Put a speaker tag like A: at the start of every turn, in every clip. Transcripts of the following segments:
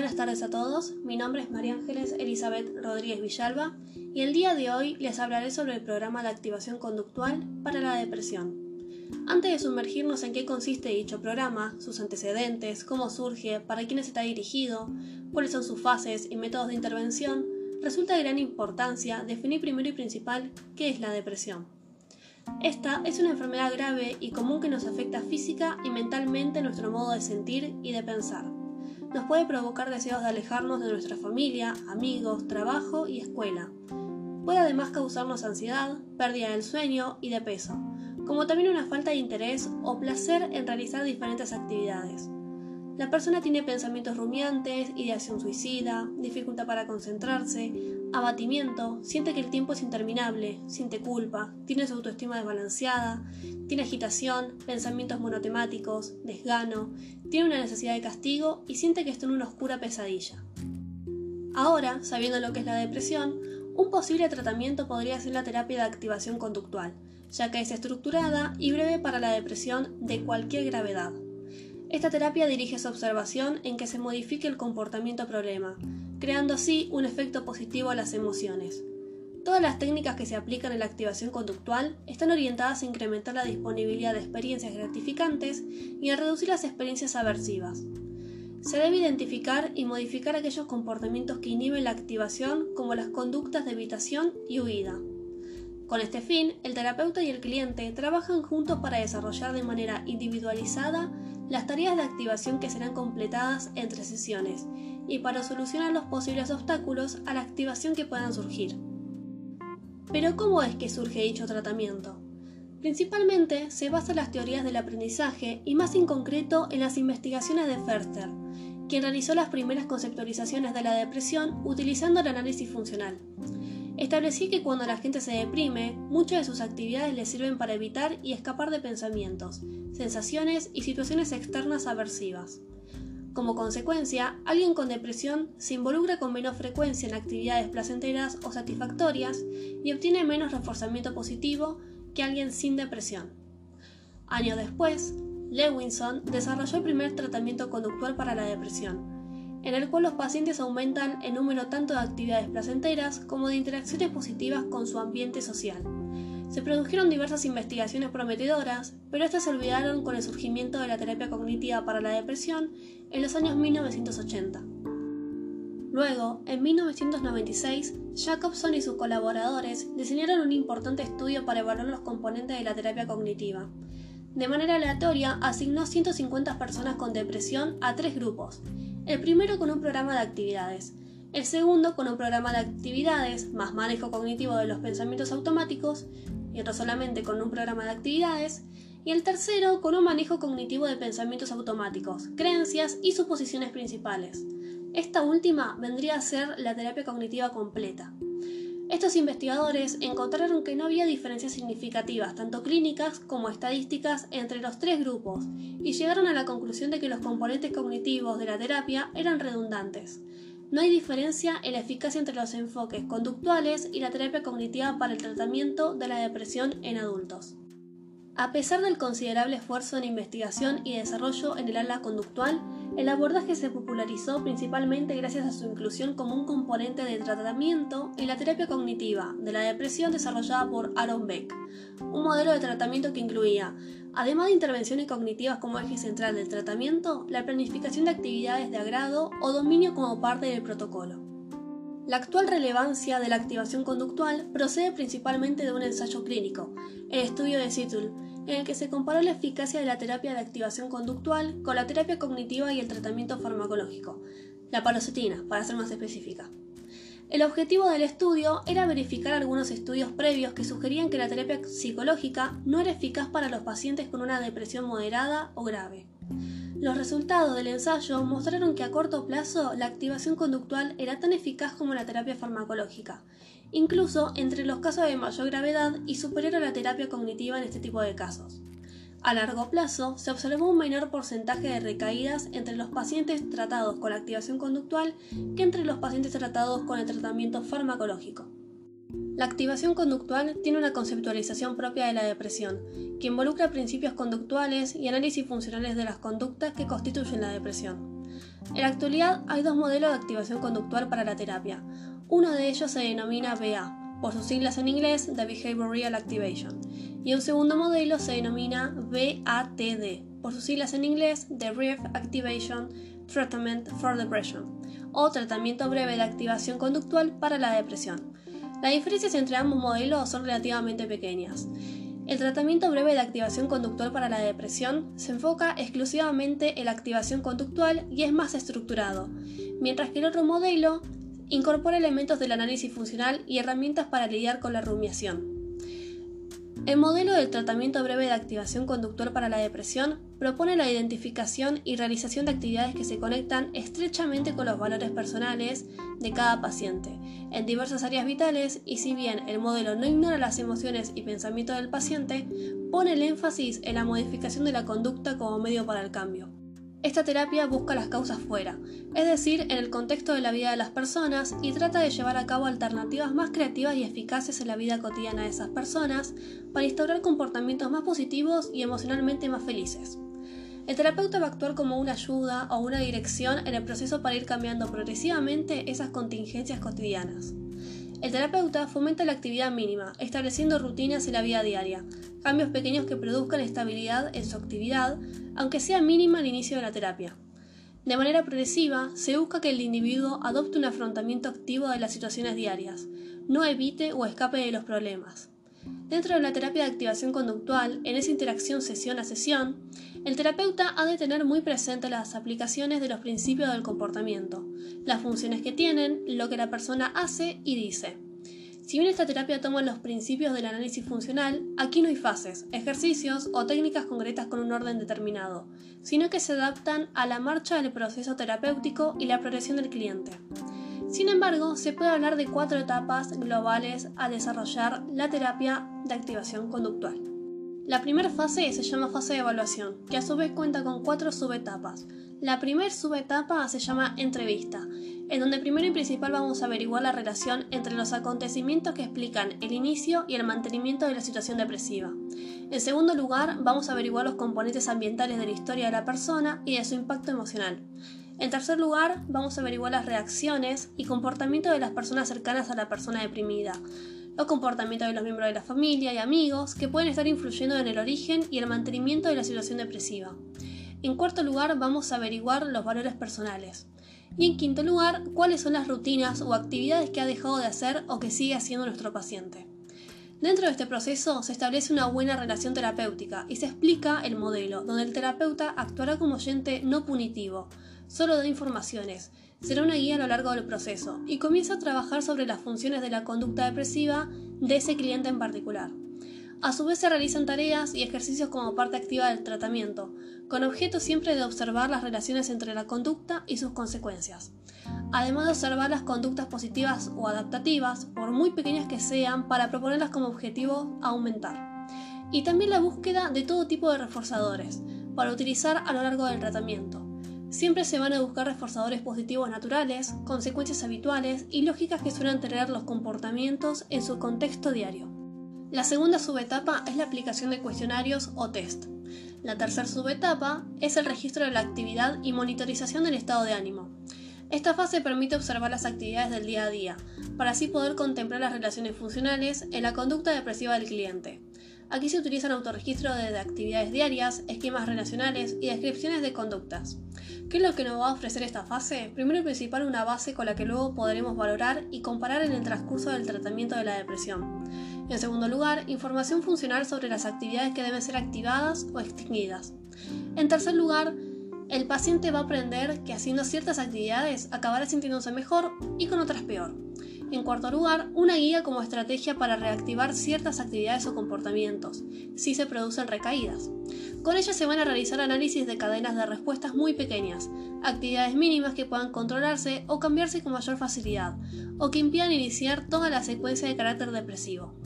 A: Buenas tardes a todos, mi nombre es María Ángeles Elizabeth Rodríguez Villalba y el día de hoy les hablaré sobre el programa de activación conductual para la depresión. Antes de sumergirnos en qué consiste dicho programa, sus antecedentes, cómo surge, para quiénes está dirigido, cuáles son sus fases y métodos de intervención, resulta de gran importancia definir primero y principal qué es la depresión. Esta es una enfermedad grave y común que nos afecta física y mentalmente nuestro modo de sentir y de pensar nos puede provocar deseos de alejarnos de nuestra familia, amigos, trabajo y escuela. Puede además causarnos ansiedad, pérdida del sueño y de peso, como también una falta de interés o placer en realizar diferentes actividades. La persona tiene pensamientos rumiantes, ideación suicida, dificultad para concentrarse, abatimiento, siente que el tiempo es interminable, siente culpa, tiene su autoestima desbalanceada, tiene agitación, pensamientos monotemáticos, desgano, tiene una necesidad de castigo y siente que está en una oscura pesadilla. Ahora, sabiendo lo que es la depresión, un posible tratamiento podría ser la terapia de activación conductual, ya que es estructurada y breve para la depresión de cualquier gravedad. Esta terapia dirige su observación en que se modifique el comportamiento problema, creando así un efecto positivo a las emociones. Todas las técnicas que se aplican en la activación conductual están orientadas a incrementar la disponibilidad de experiencias gratificantes y a reducir las experiencias aversivas. Se debe identificar y modificar aquellos comportamientos que inhiben la activación como las conductas de evitación y huida. Con este fin, el terapeuta y el cliente trabajan juntos para desarrollar de manera individualizada las tareas de activación que serán completadas entre sesiones y para solucionar los posibles obstáculos a la activación que puedan surgir. Pero ¿cómo es que surge dicho tratamiento? Principalmente se basa en las teorías del aprendizaje y más en concreto en las investigaciones de Ferster, quien realizó las primeras conceptualizaciones de la depresión utilizando el análisis funcional. Establecí que cuando la gente se deprime, muchas de sus actividades le sirven para evitar y escapar de pensamientos, sensaciones y situaciones externas aversivas. Como consecuencia, alguien con depresión se involucra con menos frecuencia en actividades placenteras o satisfactorias y obtiene menos reforzamiento positivo que alguien sin depresión. Años después, Lewinson desarrolló el primer tratamiento conductual para la depresión, en el cual los pacientes aumentan el número tanto de actividades placenteras como de interacciones positivas con su ambiente social. Se produjeron diversas investigaciones prometedoras, pero estas se olvidaron con el surgimiento de la terapia cognitiva para la depresión en los años 1980. Luego, en 1996, Jacobson y sus colaboradores diseñaron un importante estudio para evaluar los componentes de la terapia cognitiva. De manera aleatoria, asignó 150 personas con depresión a tres grupos, el primero con un programa de actividades, el segundo con un programa de actividades más manejo cognitivo de los pensamientos automáticos, y otro solamente con un programa de actividades, y el tercero con un manejo cognitivo de pensamientos automáticos, creencias y suposiciones principales. Esta última vendría a ser la terapia cognitiva completa. Estos investigadores encontraron que no había diferencias significativas, tanto clínicas como estadísticas, entre los tres grupos, y llegaron a la conclusión de que los componentes cognitivos de la terapia eran redundantes. No hay diferencia en la eficacia entre los enfoques conductuales y la terapia cognitiva para el tratamiento de la depresión en adultos. A pesar del considerable esfuerzo en investigación y desarrollo en el ala conductual, el abordaje se popularizó principalmente gracias a su inclusión como un componente de tratamiento en la terapia cognitiva de la depresión desarrollada por Aaron Beck, un modelo de tratamiento que incluía, además de intervenciones cognitivas como eje central del tratamiento, la planificación de actividades de agrado o dominio como parte del protocolo. La actual relevancia de la activación conductual procede principalmente de un ensayo clínico, el estudio de Seattle, en el que se comparó la eficacia de la terapia de activación conductual con la terapia cognitiva y el tratamiento farmacológico, la paroxetina, para ser más específica. El objetivo del estudio era verificar algunos estudios previos que sugerían que la terapia psicológica no era eficaz para los pacientes con una depresión moderada o grave. Los resultados del ensayo mostraron que a corto plazo la activación conductual era tan eficaz como la terapia farmacológica, incluso entre los casos de mayor gravedad y superior a la terapia cognitiva en este tipo de casos. A largo plazo, se observó un menor porcentaje de recaídas entre los pacientes tratados con la activación conductual que entre los pacientes tratados con el tratamiento farmacológico. La activación conductual tiene una conceptualización propia de la depresión, que involucra principios conductuales y análisis funcionales de las conductas que constituyen la depresión. En la actualidad hay dos modelos de activación conductual para la terapia. Uno de ellos se denomina BA, por sus siglas en inglés de Behavioral Activation, y un segundo modelo se denomina BATD, por sus siglas en inglés de Brief Activation Treatment for Depression, o tratamiento breve de activación conductual para la depresión. Las diferencias entre ambos modelos son relativamente pequeñas. El tratamiento breve de activación conductual para la depresión se enfoca exclusivamente en la activación conductual y es más estructurado, mientras que el otro modelo incorpora elementos del análisis funcional y herramientas para lidiar con la rumiación. El modelo del tratamiento breve de activación conductual para la depresión propone la identificación y realización de actividades que se conectan estrechamente con los valores personales de cada paciente, en diversas áreas vitales, y si bien el modelo no ignora las emociones y pensamientos del paciente, pone el énfasis en la modificación de la conducta como medio para el cambio. Esta terapia busca las causas fuera, es decir, en el contexto de la vida de las personas y trata de llevar a cabo alternativas más creativas y eficaces en la vida cotidiana de esas personas para instaurar comportamientos más positivos y emocionalmente más felices. El terapeuta va a actuar como una ayuda o una dirección en el proceso para ir cambiando progresivamente esas contingencias cotidianas. El terapeuta fomenta la actividad mínima, estableciendo rutinas en la vida diaria, cambios pequeños que produzcan estabilidad en su actividad, aunque sea mínima al inicio de la terapia. De manera progresiva, se busca que el individuo adopte un afrontamiento activo de las situaciones diarias, no evite o escape de los problemas. Dentro de la terapia de activación conductual, en esa interacción sesión a sesión, el terapeuta ha de tener muy presente las aplicaciones de los principios del comportamiento, las funciones que tienen, lo que la persona hace y dice. Si bien esta terapia toma los principios del análisis funcional, aquí no hay fases, ejercicios o técnicas concretas con un orden determinado, sino que se adaptan a la marcha del proceso terapéutico y la progresión del cliente. Sin embargo, se puede hablar de cuatro etapas globales a desarrollar la terapia de activación conductual. La primera fase se llama fase de evaluación, que a su vez cuenta con cuatro subetapas. La primera subetapa se llama entrevista, en donde primero y principal vamos a averiguar la relación entre los acontecimientos que explican el inicio y el mantenimiento de la situación depresiva. En segundo lugar, vamos a averiguar los componentes ambientales de la historia de la persona y de su impacto emocional. En tercer lugar, vamos a averiguar las reacciones y comportamiento de las personas cercanas a la persona deprimida, los comportamientos de los miembros de la familia y amigos que pueden estar influyendo en el origen y el mantenimiento de la situación depresiva. En cuarto lugar, vamos a averiguar los valores personales. Y en quinto lugar, cuáles son las rutinas o actividades que ha dejado de hacer o que sigue haciendo nuestro paciente. Dentro de este proceso se establece una buena relación terapéutica y se explica el modelo, donde el terapeuta actuará como oyente no punitivo, solo da informaciones, será una guía a lo largo del proceso y comienza a trabajar sobre las funciones de la conducta depresiva de ese cliente en particular. A su vez se realizan tareas y ejercicios como parte activa del tratamiento, con objeto siempre de observar las relaciones entre la conducta y sus consecuencias, además de observar las conductas positivas o adaptativas, por muy pequeñas que sean, para proponerlas como objetivo aumentar. Y también la búsqueda de todo tipo de reforzadores, para utilizar a lo largo del tratamiento, Siempre se van a buscar reforzadores positivos naturales, consecuencias habituales y lógicas que suelen tener los comportamientos en su contexto diario. La segunda subetapa es la aplicación de cuestionarios o test. La tercera subetapa es el registro de la actividad y monitorización del estado de ánimo. Esta fase permite observar las actividades del día a día, para así poder contemplar las relaciones funcionales en la conducta depresiva del cliente. Aquí se utilizan autorregistro de actividades diarias, esquemas relacionales y descripciones de conductas. ¿Qué es lo que nos va a ofrecer esta fase? Primero principal una base con la que luego podremos valorar y comparar en el transcurso del tratamiento de la depresión. En segundo lugar, información funcional sobre las actividades que deben ser activadas o extinguidas. En tercer lugar, el paciente va a aprender que haciendo ciertas actividades acabará sintiéndose mejor y con otras peor. En cuarto lugar, una guía como estrategia para reactivar ciertas actividades o comportamientos, si se producen recaídas. Con ella se van a realizar análisis de cadenas de respuestas muy pequeñas, actividades mínimas que puedan controlarse o cambiarse con mayor facilidad, o que impidan iniciar toda la secuencia de carácter depresivo.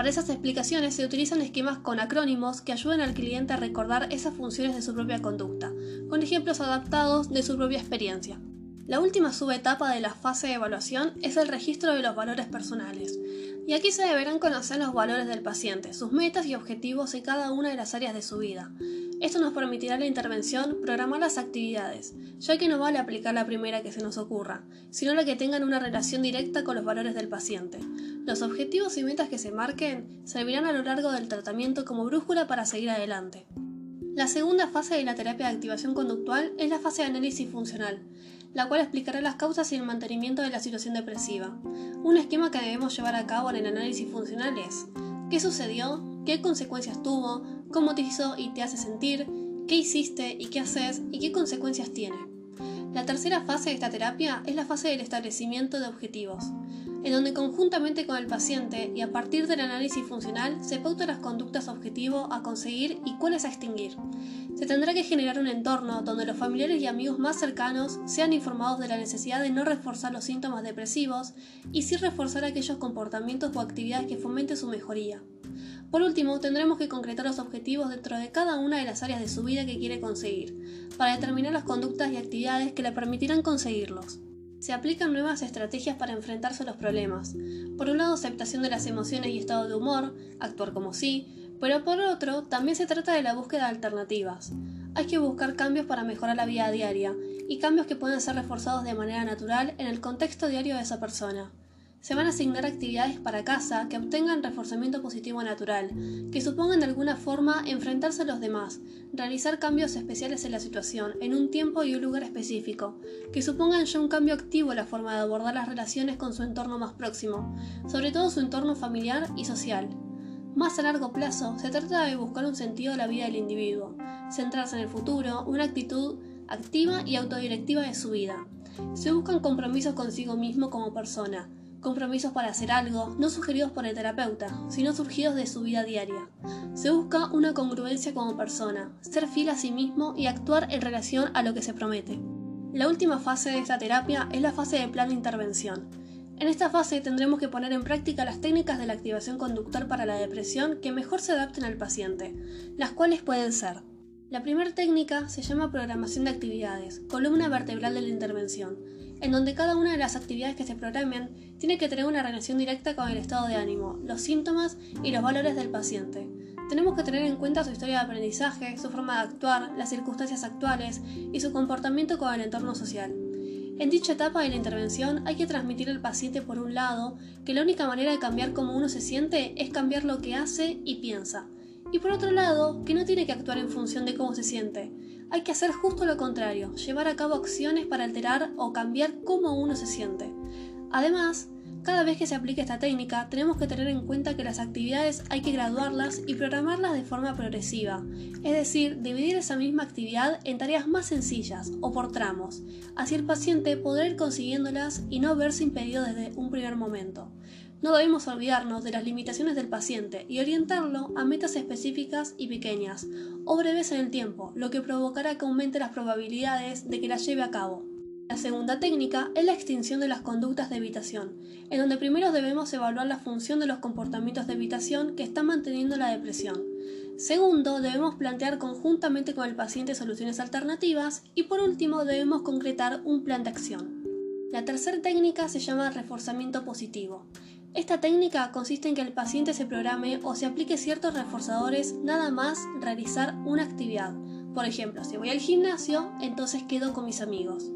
A: Para esas explicaciones se utilizan esquemas con acrónimos que ayuden al cliente a recordar esas funciones de su propia conducta, con ejemplos adaptados de su propia experiencia. La última subetapa de la fase de evaluación es el registro de los valores personales. Y aquí se deberán conocer los valores del paciente, sus metas y objetivos en cada una de las áreas de su vida. Esto nos permitirá la intervención programar las actividades, ya que no vale aplicar la primera que se nos ocurra, sino la que tengan una relación directa con los valores del paciente. Los objetivos y metas que se marquen servirán a lo largo del tratamiento como brújula para seguir adelante. La segunda fase de la terapia de activación conductual es la fase de análisis funcional, la cual explicará las causas y el mantenimiento de la situación depresiva. Un esquema que debemos llevar a cabo en el análisis funcional es qué sucedió, qué consecuencias tuvo, cómo te hizo y te hace sentir, qué hiciste y qué haces y qué consecuencias tiene. La tercera fase de esta terapia es la fase del establecimiento de objetivos en donde conjuntamente con el paciente y a partir del análisis funcional se pautan las conductas objetivo a conseguir y cuáles a extinguir. Se tendrá que generar un entorno donde los familiares y amigos más cercanos sean informados de la necesidad de no reforzar los síntomas depresivos y sí reforzar aquellos comportamientos o actividades que fomenten su mejoría. Por último, tendremos que concretar los objetivos dentro de cada una de las áreas de su vida que quiere conseguir, para determinar las conductas y actividades que le permitirán conseguirlos. Se aplican nuevas estrategias para enfrentarse a los problemas. Por un lado, aceptación de las emociones y estado de humor, actuar como sí, pero por otro, también se trata de la búsqueda de alternativas. Hay que buscar cambios para mejorar la vida diaria, y cambios que pueden ser reforzados de manera natural en el contexto diario de esa persona. Se van a asignar actividades para casa que obtengan reforzamiento positivo natural, que supongan de alguna forma enfrentarse a los demás, realizar cambios especiales en la situación, en un tiempo y un lugar específico, que supongan ya un cambio activo en la forma de abordar las relaciones con su entorno más próximo, sobre todo su entorno familiar y social. Más a largo plazo, se trata de buscar un sentido a la vida del individuo, centrarse en el futuro, una actitud activa y autodirectiva de su vida. Se buscan compromisos consigo mismo como persona, compromisos para hacer algo, no sugeridos por el terapeuta, sino surgidos de su vida diaria. Se busca una congruencia como persona, ser fiel a sí mismo y actuar en relación a lo que se promete. La última fase de esta terapia es la fase de plan de intervención. En esta fase tendremos que poner en práctica las técnicas de la activación conductual para la depresión que mejor se adapten al paciente, las cuales pueden ser la primera técnica se llama programación de actividades, columna vertebral de la intervención, en donde cada una de las actividades que se programen tiene que tener una relación directa con el estado de ánimo, los síntomas y los valores del paciente. Tenemos que tener en cuenta su historia de aprendizaje, su forma de actuar, las circunstancias actuales y su comportamiento con el entorno social. En dicha etapa de la intervención hay que transmitir al paciente por un lado que la única manera de cambiar cómo uno se siente es cambiar lo que hace y piensa, y por otro lado, que no tiene que actuar en función de cómo se siente. Hay que hacer justo lo contrario, llevar a cabo acciones para alterar o cambiar cómo uno se siente. Además, cada vez que se aplique esta técnica, tenemos que tener en cuenta que las actividades hay que graduarlas y programarlas de forma progresiva, es decir, dividir esa misma actividad en tareas más sencillas o por tramos, así el paciente podrá ir consiguiéndolas y no verse impedido desde un primer momento. No debemos olvidarnos de las limitaciones del paciente y orientarlo a metas específicas y pequeñas, o breves en el tiempo, lo que provocará que aumente las probabilidades de que las lleve a cabo. La segunda técnica es la extinción de las conductas de evitación, en donde primero debemos evaluar la función de los comportamientos de evitación que están manteniendo la depresión. Segundo, debemos plantear conjuntamente con el paciente soluciones alternativas y por último debemos concretar un plan de acción. La tercera técnica se llama reforzamiento positivo. Esta técnica consiste en que el paciente se programe o se aplique ciertos reforzadores nada más realizar una actividad. Por ejemplo, si voy al gimnasio, entonces quedo con mis amigos.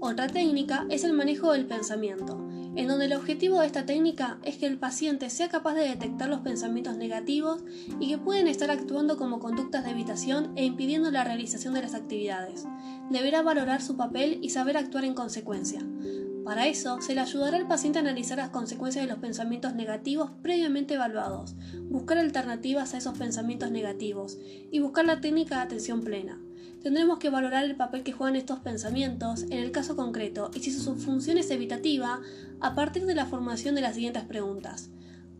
A: Otra técnica es el manejo del pensamiento, en donde el objetivo de esta técnica es que el paciente sea capaz de detectar los pensamientos negativos y que pueden estar actuando como conductas de evitación e impidiendo la realización de las actividades. Deberá valorar su papel y saber actuar en consecuencia. Para eso, se le ayudará al paciente a analizar las consecuencias de los pensamientos negativos previamente evaluados, buscar alternativas a esos pensamientos negativos y buscar la técnica de atención plena. Tendremos que valorar el papel que juegan estos pensamientos en el caso concreto y si su función es evitativa a partir de la formación de las siguientes preguntas.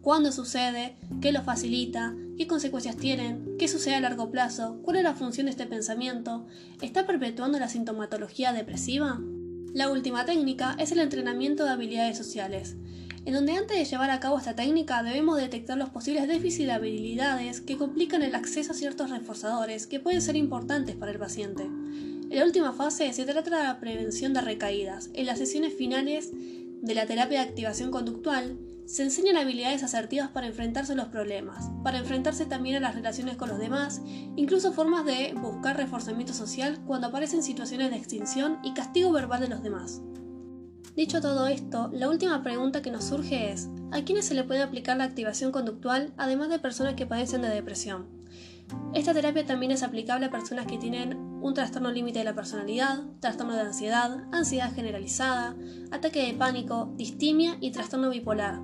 A: ¿Cuándo sucede? ¿Qué lo facilita? ¿Qué consecuencias tienen? ¿Qué sucede a largo plazo? ¿Cuál es la función de este pensamiento? ¿Está perpetuando la sintomatología depresiva? La última técnica es el entrenamiento de habilidades sociales, en donde antes de llevar a cabo esta técnica debemos detectar los posibles déficits de habilidades que complican el acceso a ciertos reforzadores que pueden ser importantes para el paciente. En la última fase se trata de la prevención de recaídas. En las sesiones finales de la terapia de activación conductual se enseñan habilidades asertivas para enfrentarse a los problemas, para enfrentarse también a las relaciones con los demás, incluso formas de buscar reforzamiento social cuando aparecen situaciones de extinción y castigo verbal de los demás. Dicho todo esto, la última pregunta que nos surge es, ¿a quiénes se le puede aplicar la activación conductual además de personas que padecen de depresión? Esta terapia también es aplicable a personas que tienen un trastorno límite de la personalidad, trastorno de ansiedad, ansiedad generalizada, ataque de pánico, distimia y trastorno bipolar,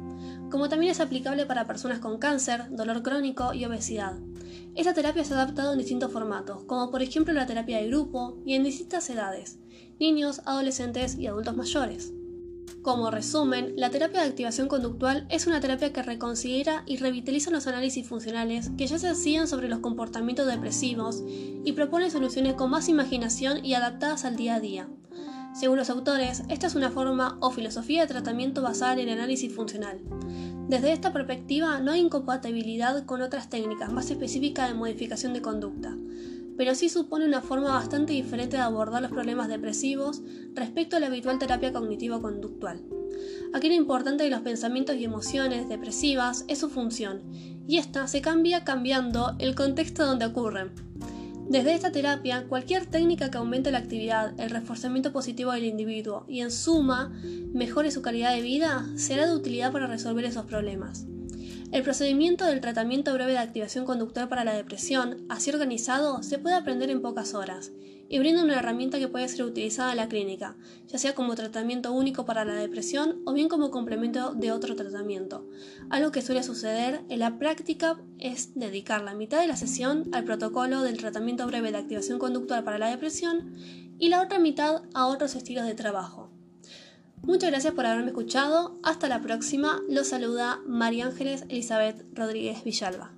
A: como también es aplicable para personas con cáncer, dolor crónico y obesidad. Esta terapia se ha adaptado en distintos formatos, como por ejemplo la terapia de grupo y en distintas edades, niños, adolescentes y adultos mayores. Como resumen, la terapia de activación conductual es una terapia que reconsidera y revitaliza los análisis funcionales que ya se hacían sobre los comportamientos depresivos y propone soluciones con más imaginación y adaptadas al día a día. Según los autores, esta es una forma o filosofía de tratamiento basada en el análisis funcional. Desde esta perspectiva no hay incompatibilidad con otras técnicas más específicas de modificación de conducta, pero sí supone una forma bastante diferente de abordar los problemas depresivos respecto a la habitual terapia cognitivo-conductual. Aquí lo importante de los pensamientos y emociones depresivas es su función, y esta se cambia cambiando el contexto donde ocurren. Desde esta terapia, cualquier técnica que aumente la actividad, el reforzamiento positivo del individuo y en suma mejore su calidad de vida será de utilidad para resolver esos problemas. El procedimiento del tratamiento breve de activación conductual para la depresión, así organizado, se puede aprender en pocas horas y brinda una herramienta que puede ser utilizada en la clínica, ya sea como tratamiento único para la depresión o bien como complemento de otro tratamiento. Algo que suele suceder en la práctica es dedicar la mitad de la sesión al protocolo del tratamiento breve de activación conductual para la depresión y la otra mitad a otros estilos de trabajo. Muchas gracias por haberme escuchado. Hasta la próxima. Los saluda María Ángeles Elizabeth Rodríguez Villalba.